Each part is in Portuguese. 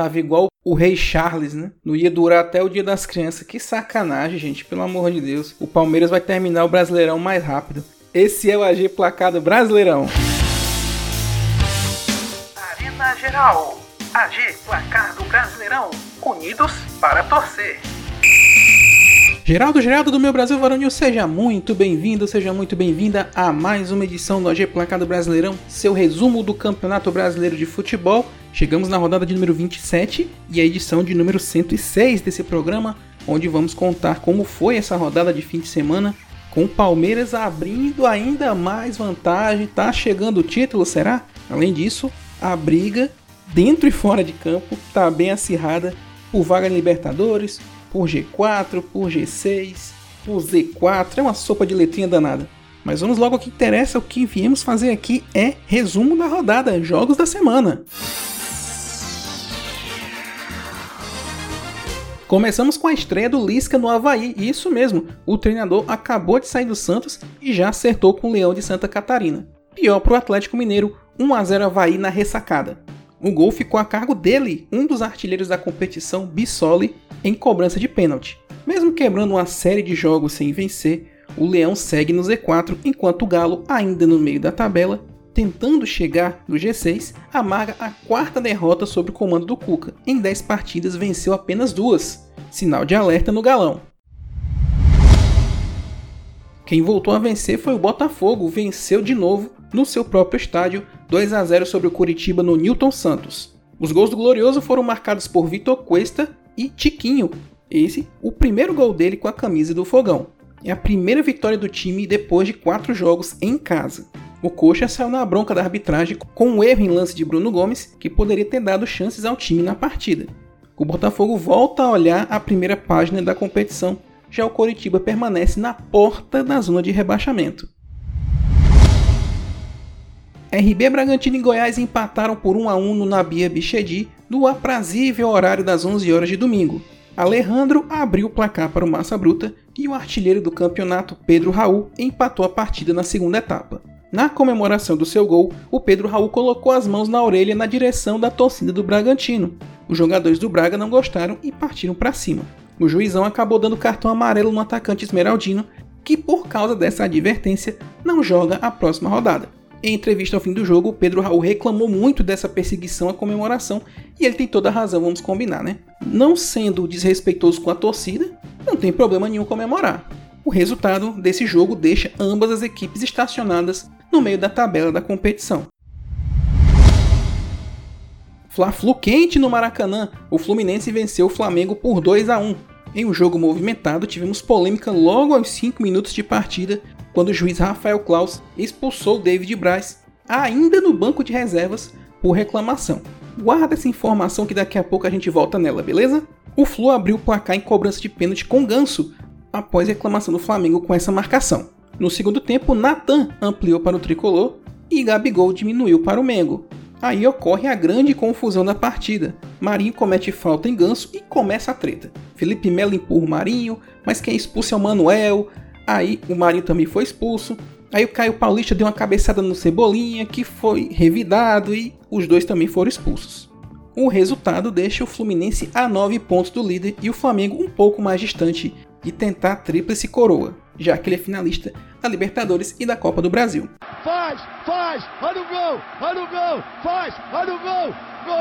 tava igual o Rei Charles, né? Não ia durar até o Dia das Crianças. Que sacanagem, gente, pelo amor de Deus. O Palmeiras vai terminar o Brasileirão mais rápido. Esse é o AG Placado Brasileirão. Arena Geral. AG Placado Brasileirão. Unidos para torcer. Geraldo, Geraldo do meu Brasil Varonil, seja muito bem-vindo, seja muito bem-vinda a mais uma edição do AG Placado Brasileirão, seu resumo do Campeonato Brasileiro de Futebol. Chegamos na rodada de número 27 e a edição de número 106 desse programa, onde vamos contar como foi essa rodada de fim de semana, com o Palmeiras abrindo ainda mais vantagem. Tá chegando o título, será? Além disso, a briga dentro e fora de campo tá bem acirrada por vaga em Libertadores, por G4, por G6, por Z4, é uma sopa de letrinha danada. Mas vamos logo ao que interessa, o que viemos fazer aqui é resumo da rodada, jogos da semana. Começamos com a estreia do Lisca no Havaí, e isso mesmo, o treinador acabou de sair do Santos e já acertou com o Leão de Santa Catarina. Pior para o Atlético Mineiro, 1 a 0 Havaí na ressacada. O gol ficou a cargo dele, um dos artilheiros da competição, Bissoli, em cobrança de pênalti. Mesmo quebrando uma série de jogos sem vencer, o Leão segue no Z4, enquanto o Galo, ainda no meio da tabela, tentando chegar no G6, amarga a quarta derrota sob o comando do Cuca. Em 10 partidas venceu apenas duas. Sinal de alerta no galão. Quem voltou a vencer foi o Botafogo, venceu de novo no seu próprio estádio 2 a 0 sobre o Curitiba no Newton Santos. Os gols do Glorioso foram marcados por Vitor Cuesta e Tiquinho, esse o primeiro gol dele com a camisa do Fogão. É a primeira vitória do time depois de quatro jogos em casa. O Coxa saiu na bronca da arbitragem com um erro em lance de Bruno Gomes que poderia ter dado chances ao time na partida. O Botafogo volta a olhar a primeira página da competição, já o Coritiba permanece na porta da zona de rebaixamento. RB Bragantino e Goiás empataram por 1 a 1 no Nabia Bichedi no aprazível horário das 11 horas de domingo. Alejandro abriu o placar para o Massa Bruta e o artilheiro do campeonato, Pedro Raul, empatou a partida na segunda etapa. Na comemoração do seu gol, o Pedro Raul colocou as mãos na orelha na direção da torcida do Bragantino. Os jogadores do Braga não gostaram e partiram para cima. O juizão acabou dando cartão amarelo no atacante esmeraldino, que por causa dessa advertência não joga a próxima rodada. Em entrevista ao fim do jogo, Pedro Raul reclamou muito dessa perseguição à comemoração e ele tem toda a razão, vamos combinar, né? Não sendo desrespeitoso com a torcida, não tem problema nenhum comemorar. O resultado desse jogo deixa ambas as equipes estacionadas no meio da tabela da competição. Fla-Flu quente no Maracanã, o Fluminense venceu o Flamengo por 2 a 1. Em um jogo movimentado, tivemos polêmica logo aos 5 minutos de partida, quando o juiz Rafael Klaus expulsou David Braz, ainda no banco de reservas, por reclamação. Guarda essa informação que daqui a pouco a gente volta nela, beleza? O Flu abriu o placar em cobrança de pênalti com ganso, após reclamação do Flamengo com essa marcação. No segundo tempo, Natan ampliou para o tricolor e Gabigol diminuiu para o Mengo. Aí ocorre a grande confusão da partida. Marinho comete falta em ganso e começa a treta. Felipe Melo empurra o Marinho, mas quem expulsa é o Manuel. Aí o Marinho também foi expulso. Aí o Caio Paulista deu uma cabeçada no Cebolinha, que foi revidado e os dois também foram expulsos. O resultado deixa o Fluminense a 9 pontos do líder e o Flamengo um pouco mais distante de tentar a tríplice coroa, já que ele é finalista da Libertadores e da Copa do Brasil. Faz, faz, olha o gol, olha o gol, faz, olha o gol, gol!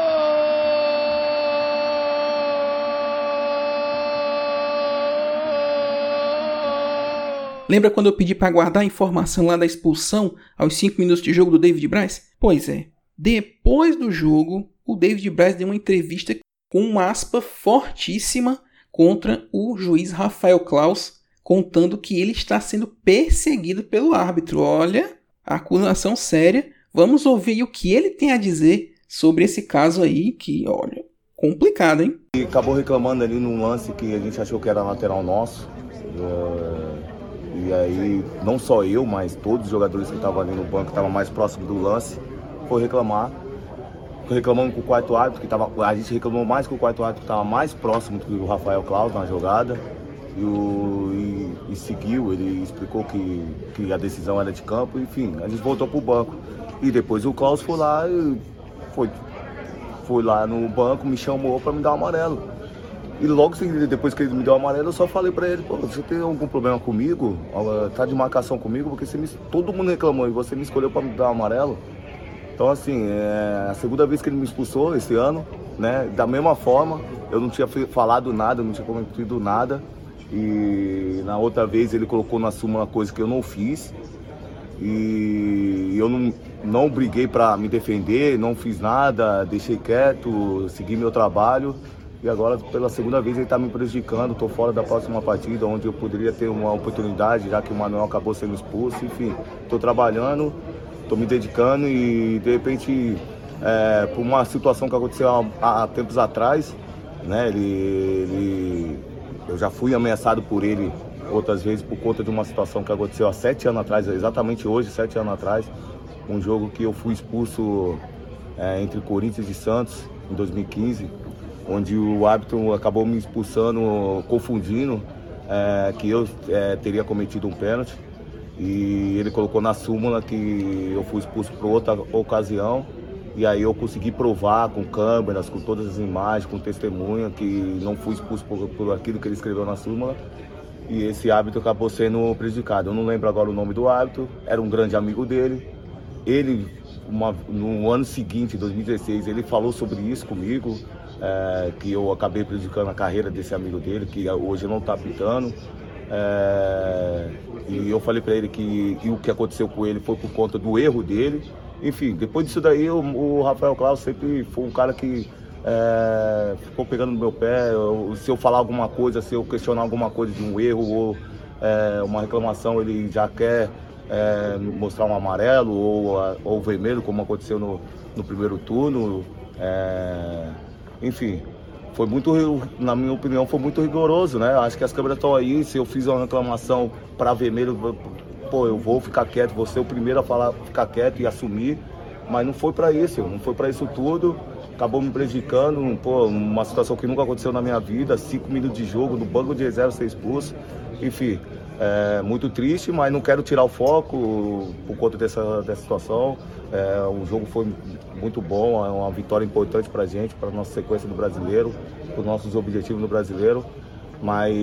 Lembra quando eu pedi para guardar a informação lá da expulsão aos 5 minutos de jogo do David Braz? Pois é. Depois do jogo, o David Braz deu uma entrevista com uma aspa fortíssima contra o juiz Rafael Klaus, contando que ele está sendo perseguido pelo árbitro. Olha, acusação séria. Vamos ouvir o que ele tem a dizer sobre esse caso aí, que, olha, complicado, hein? E acabou reclamando ali num lance que a gente achou que era lateral nosso. É, E aí, não só eu, mas todos os jogadores que estavam ali no banco, estavam mais próximos do lance, foi reclamar. Reclamando com o quarto árbitro, que tava, a gente reclamou mais com o quarto árbitro, que estava mais próximo do Rafael Claus na jogada. E, o, e, e seguiu, ele explicou que, que a decisão era de campo, enfim, a gente voltou pro banco. E depois o Klaus foi lá e foi, foi lá no banco, me chamou para me dar o amarelo. E logo depois que ele me deu o amarelo, eu só falei pra ele, pô, você tem algum problema comigo? Ah, Tá de marcação comigo? Porque você me- todo mundo reclamou e você me escolheu pra me dar o amarelo. Então assim, é a segunda vez que ele me expulsou esse ano, né? Da mesma forma, eu não tinha falado nada, não tinha cometido nada. E na outra vez ele colocou na súmula coisa que eu não fiz. E eu não, não briguei para me defender, não fiz nada, deixei quieto, segui meu trabalho. E agora, pela segunda vez, ele está me prejudicando. Estou fora da próxima partida, onde eu poderia ter uma oportunidade, já que o Manuel acabou sendo expulso. Enfim, estou trabalhando, estou me dedicando e, de repente, é, por uma situação que aconteceu há, há tempos atrás, né, ele, ele- eu já fui ameaçado por ele outras vezes por conta de uma situação que aconteceu há sete anos atrás, exatamente hoje, sete anos atrás, um jogo que eu fui expulso é, entre Corinthians e Santos em 2015, onde o árbitro acabou me expulsando, confundindo é, que eu é, teria cometido um pênalti. E ele colocou na súmula que eu fui expulso por outra ocasião e aí eu consegui provar com câmeras, com todas as imagens, com testemunha que não fui expulso por, por aquilo que ele escreveu na súmula e esse árbitro acabou sendo prejudicado. Eu não lembro agora o nome do árbitro, era um grande amigo dele. Ele, uma- no ano seguinte, 2016, ele falou sobre isso comigo, é, que eu acabei prejudicando a carreira desse amigo dele, que hoje não está apitando. É, e eu falei para ele que o que aconteceu com ele foi por conta do erro dele. Enfim, depois disso daí, o, o Rafael Claus sempre foi um cara que é, ficou pegando no meu pé. Eu- se eu falar alguma coisa, se eu questionar alguma coisa de um erro ou é, uma reclamação, ele já quer é, mostrar um amarelo ou, ou vermelho, como aconteceu no, no primeiro turno. É, enfim, foi muito, na minha opinião, foi muito rigoroso, né? Acho que as câmeras estão aí. Se eu fiz uma reclamação para vermelho, pô, eu vou ficar quieto, vou ser o primeiro a falar, ficar quieto e assumir. Mas não foi para isso, não foi para isso tudo. Acabou me prejudicando, pô, uma situação que nunca aconteceu na minha vida. Cinco minutos de jogo, no banco de reserva ser expulso. Enfim, é muito triste, mas não quero tirar o foco por conta dessa, dessa situação. É, o jogo foi muito bom, é uma vitória importante para a gente, para a nossa sequência no brasileiro, para os nossos objetivos no brasileiro. Mas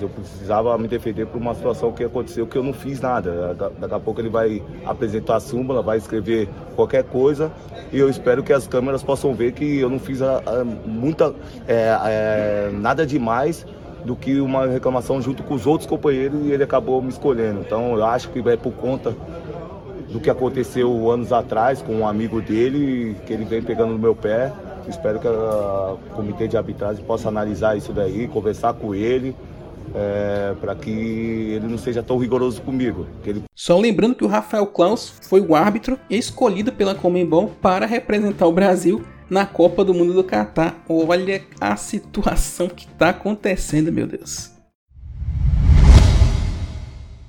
eu precisava me defender por uma situação que aconteceu que eu não fiz nada. Da- Daqui a pouco ele vai apresentar a súmula, vai escrever qualquer coisa e eu espero que as câmeras possam ver que eu não fiz a- a- muita, é, é, nada demais do que uma reclamação junto com os outros companheiros e ele acabou me escolhendo. Então eu acho que é por conta do que aconteceu anos atrás com um amigo dele, que ele vem pegando no meu pé. Espero que o comitê de arbitragem possa analisar isso daí, conversar com ele, para que ele não seja tão rigoroso comigo. Ele Só lembrando que o Rafael Klaus foi o árbitro escolhido pela Comembol para representar o Brasil na Copa do Mundo do Catar. Olha a situação que está acontecendo, meu Deus.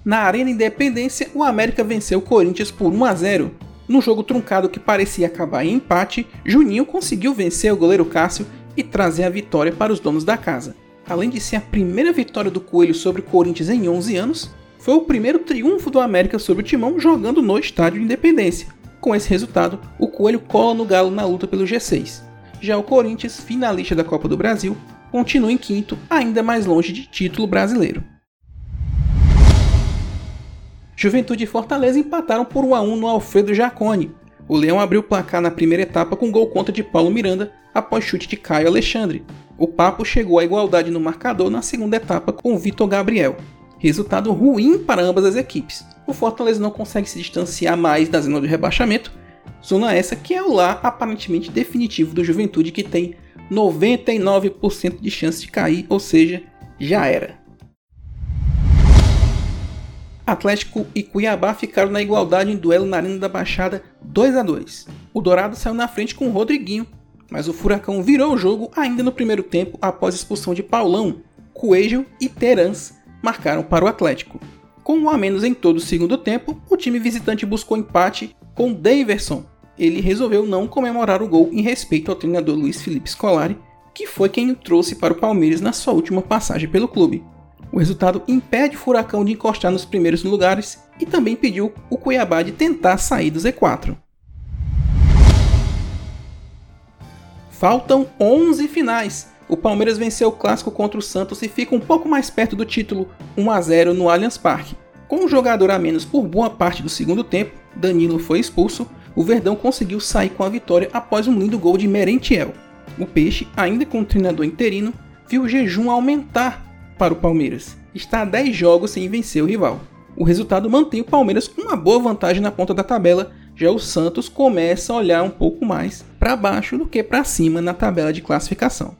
Na Arena Independência, o América venceu o Corinthians por 1 a 0. Num jogo truncado que parecia acabar em empate, Juninho conseguiu vencer o goleiro Cássio e trazer a vitória para os donos da casa. Além de ser a primeira vitória do Coelho sobre o Corinthians em 11 anos, foi o primeiro triunfo do América sobre o Timão jogando no Estádio Independência. Com esse resultado, o Coelho cola no Galo na luta pelo G6. Já o Corinthians, finalista da Copa do Brasil, continua em quinto, ainda mais longe de título brasileiro. Juventude e Fortaleza empataram por 1 a 1 no Alfredo Jacone. O Leão abriu o placar na primeira etapa com gol contra de Paulo Miranda após chute de Caio Alexandre. O Papo chegou à igualdade no marcador na segunda etapa com Vitor Gabriel. Resultado ruim para ambas as equipes. O Fortaleza não consegue se distanciar mais da zona de rebaixamento, zona essa que é o lar aparentemente definitivo do Juventude que tem 99% de chance de cair, ou seja, já era. Atlético e Cuiabá ficaram na igualdade em duelo na Arena da Baixada 2 a 2. O Dourado saiu na frente com o Rodriguinho. mas o Furacão virou o jogo ainda no primeiro tempo após a expulsão de Paulão. Coelho e Terans marcaram para o Atlético. Com um a menos em todo o segundo tempo, o time visitante buscou empate com Daverson. Ele resolveu não comemorar o gol em respeito ao treinador Luiz Felipe Scolari, que foi quem o trouxe para o Palmeiras na sua última passagem pelo clube. O resultado impede o Furacão de encostar nos primeiros lugares e também impediu o Cuiabá de tentar sair do Z4. Faltam 11 finais. O Palmeiras venceu o clássico contra o Santos e fica um pouco mais perto do título 1 a 0 no Allianz Parque. Com um jogador a menos por boa parte do segundo tempo, Danilo foi expulso, o Verdão conseguiu sair com a vitória após um lindo gol de Merentiel. O Peixe, ainda com o treinador interino, viu o jejum aumentar para o Palmeiras. Está a 10 jogos sem vencer o rival. O resultado mantém o Palmeiras com uma boa vantagem na ponta da tabela já o Santos começa a olhar um pouco mais para baixo do que para cima na tabela de classificação.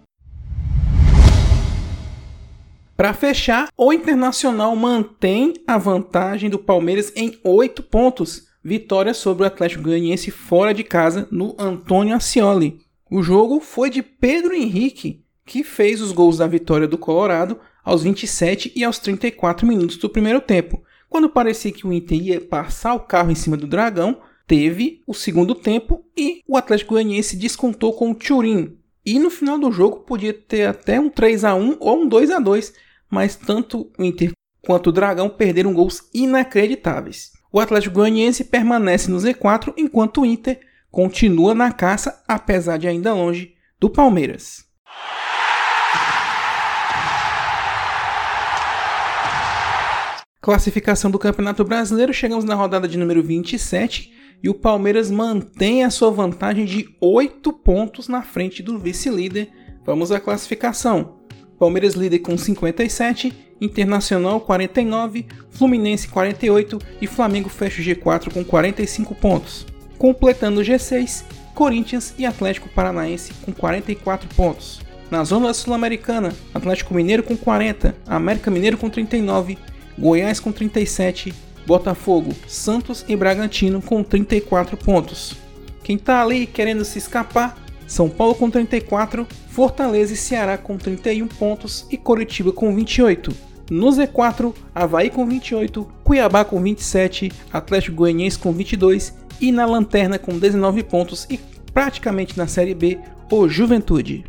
Para fechar, o Internacional mantém a vantagem do Palmeiras em 8 pontos. Vitória sobre o Atlético Goianiense fora de casa no Antônio Ascioli. O jogo foi de Pedro Henrique, que fez os gols da vitória do Colorado aos 27 e aos 34 minutos do primeiro tempo. Quando parecia que o Inter ia passar o carro em cima do Dragão, teve o segundo tempo e o Atlético Goianiense descontou com o Turin. E no final do jogo podia ter até um 3 a 1 ou um 2 a 2, mas tanto o Inter quanto o Dragão perderam gols inacreditáveis. O Atlético Goianiense permanece no Z4 enquanto o Inter continua na caça, apesar de ainda longe do Palmeiras. Classificação do Campeonato Brasileiro, chegamos na rodada de número 27 e o Palmeiras mantém a sua vantagem de 8 pontos na frente do vice-líder. Vamos à classificação. Palmeiras líder com 57, Internacional 49, Fluminense 48 e Flamengo fecha o G4 com 45 pontos. Completando o G6, Corinthians e Atlético Paranaense com 44 pontos. Na zona sul-americana, Atlético Mineiro com 40, América Mineiro com 39, Goiás com 37, Botafogo, Santos e Bragantino com 34 pontos. Quem está ali querendo se escapar, São Paulo com 34, Fortaleza e Ceará com 31 pontos e Coritiba com 28. No Z4, Havaí com 28, Cuiabá com 27, Atlético Goianiense com 22 e na lanterna com 19 pontos e praticamente na Série B, o Juventude.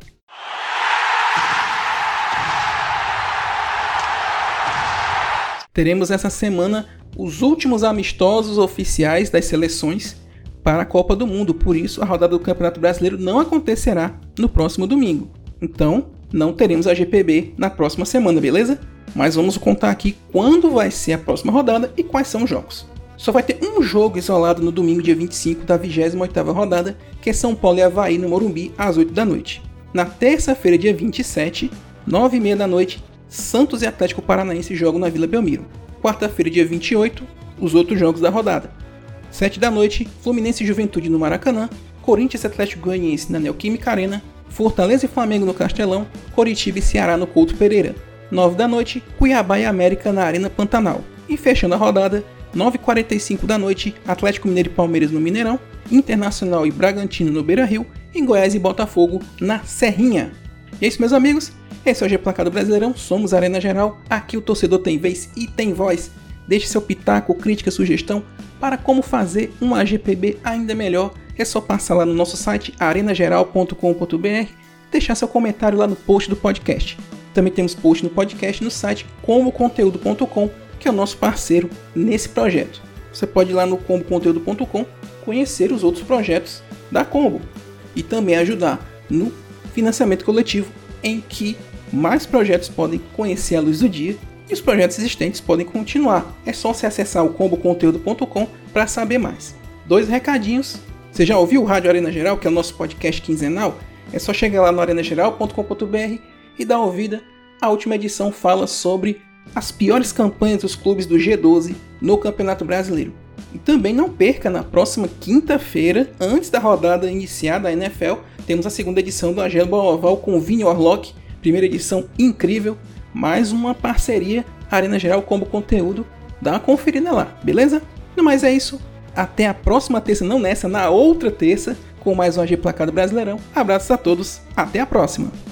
Teremos essa semana os últimos amistosos oficiais das seleções para a Copa do Mundo. Por isso, a rodada do Campeonato Brasileiro não acontecerá no próximo domingo. Então, não teremos a GPB na próxima semana, beleza? Mas vamos contar aqui quando vai ser a próxima rodada e quais são os jogos. Só vai ter um jogo isolado no domingo, dia 25 da 28ª rodada, que é São Paulo e Havaí no Morumbi, às 8 da noite. Na terça-feira, dia 27, 9h30 da noite, Santos e Atlético Paranaense jogam na Vila Belmiro. Quarta-feira, dia 28, os outros jogos da rodada. 7 da noite, Fluminense e Juventude no Maracanã, Corinthians e Atlético Goianiense na Neoquímica Arena, Fortaleza e Flamengo no Castelão, Coritiba e Ceará no Couto Pereira. 9 da noite, Cuiabá e América na Arena Pantanal. E fechando a rodada, 9h45 da noite, Atlético Mineiro e Palmeiras no Mineirão, Internacional e Bragantino no Beira Rio, e Goiás e Botafogo na Serrinha. E é isso, meus amigos. Esse é o G Placado Brasileirão, somos Arena Geral, aqui o torcedor tem vez e tem voz. Deixe seu pitaco, crítica, sugestão para como fazer uma AGPB ainda melhor. É só passar lá no nosso site arenageral.com.br, deixar seu comentário lá no post do podcast. Também temos post no podcast no site comboconteúdo.com, que é o nosso parceiro nesse projeto. Você pode ir lá no comboconteúdo.com conhecer os outros projetos da Combo e também ajudar no financiamento coletivo em que mais projetos podem conhecer a luz do dia e os projetos existentes podem continuar. É só você acessar o comboconteúdo.com para saber mais. Dois recadinhos. Você já ouviu o Rádio Arena Geral, que é o nosso podcast quinzenal? É só chegar lá no arenageral.com.br e dar ouvida. A última edição fala sobre as piores campanhas dos clubes do G12 no Campeonato Brasileiro. E também não perca na próxima quinta-feira, antes da rodada iniciada da NFL, temos a segunda edição do Agelo Oval com o Vini Orlock, primeira edição incrível, mais uma parceria Arena Geral Combo Conteúdo. Dá uma conferida lá, beleza? No mais é isso. Até a próxima terça, não nessa, na outra terça, com mais um AG Placado Brasileirão. Abraços a todos, até a próxima!